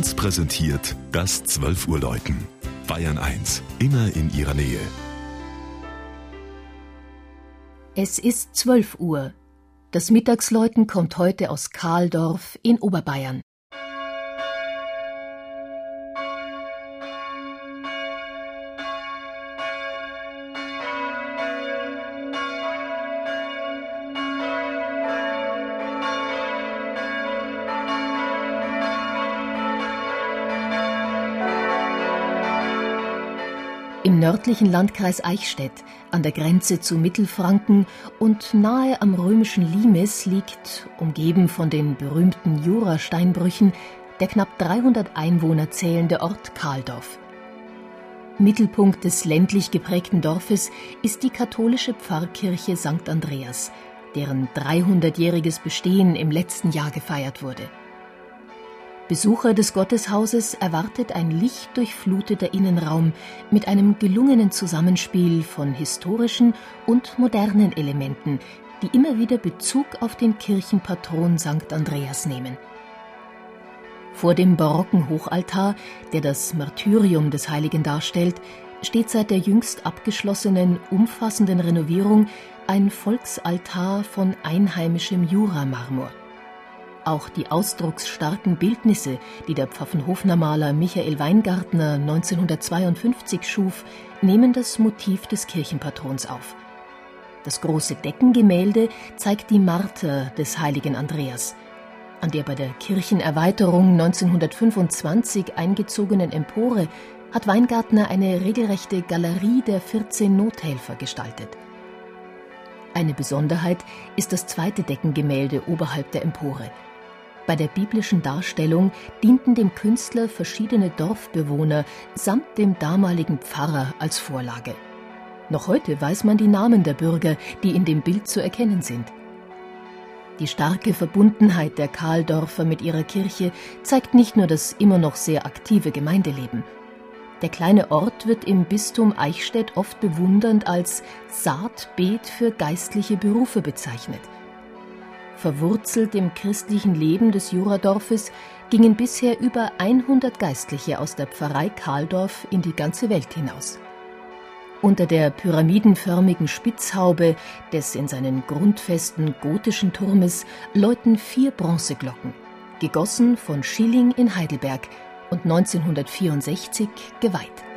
1 präsentiert das 12 Uhr Läuten. Bayern 1, immer in ihrer Nähe. Es ist 12 Uhr. Das Mittagsläuten kommt heute aus Kahldorf in Oberbayern. Im nördlichen Landkreis Eichstätt, an der Grenze zu Mittelfranken und nahe am römischen Limes liegt, umgeben von den berühmten Jurasteinbrüchen, der knapp 300 Einwohner zählende Ort Kahldorf. Mittelpunkt des ländlich geprägten Dorfes ist die katholische Pfarrkirche St. Andreas, deren 300-jähriges Bestehen im letzten Jahr gefeiert wurde. Besucher des Gotteshauses erwartet ein lichtdurchfluteter Innenraum mit einem gelungenen Zusammenspiel von historischen und modernen Elementen, die immer wieder Bezug auf den Kirchenpatron St. Andreas nehmen. Vor dem barocken Hochaltar, der das Martyrium des Heiligen darstellt, steht seit der jüngst abgeschlossenen umfassenden Renovierung ein Volksaltar von einheimischem Juramarmor. Auch die ausdrucksstarken Bildnisse, die der Pfaffenhofener Maler Michael Weingartner 1952 schuf, nehmen das Motiv des Kirchenpatrons auf. Das große Deckengemälde zeigt die Marter des heiligen Andreas. An der bei der Kirchenerweiterung 1925 eingezogenen Empore hat Weingartner eine regelrechte Galerie der 14 Nothelfer gestaltet. Eine Besonderheit ist das zweite Deckengemälde oberhalb der Empore. Bei der biblischen Darstellung dienten dem Künstler verschiedene Dorfbewohner samt dem damaligen Pfarrer als Vorlage. Noch heute weiß man die Namen der Bürger, die in dem Bild zu erkennen sind. Die starke Verbundenheit der Kahldorfer mit ihrer Kirche zeigt nicht nur das immer noch sehr aktive Gemeindeleben. Der kleine Ort wird im Bistum Eichstätt oft bewundernd als Saatbeet für geistliche Berufe bezeichnet – Verwurzelt im christlichen Leben des Juradorfes gingen bisher über 100 Geistliche aus der Pfarrei Kahldorf in die ganze Welt hinaus. Unter der pyramidenförmigen Spitzhaube des in seinen grundfesten gotischen Turmes läuten vier Bronzeglocken, gegossen von Schilling in Heidelberg und 1964 geweiht.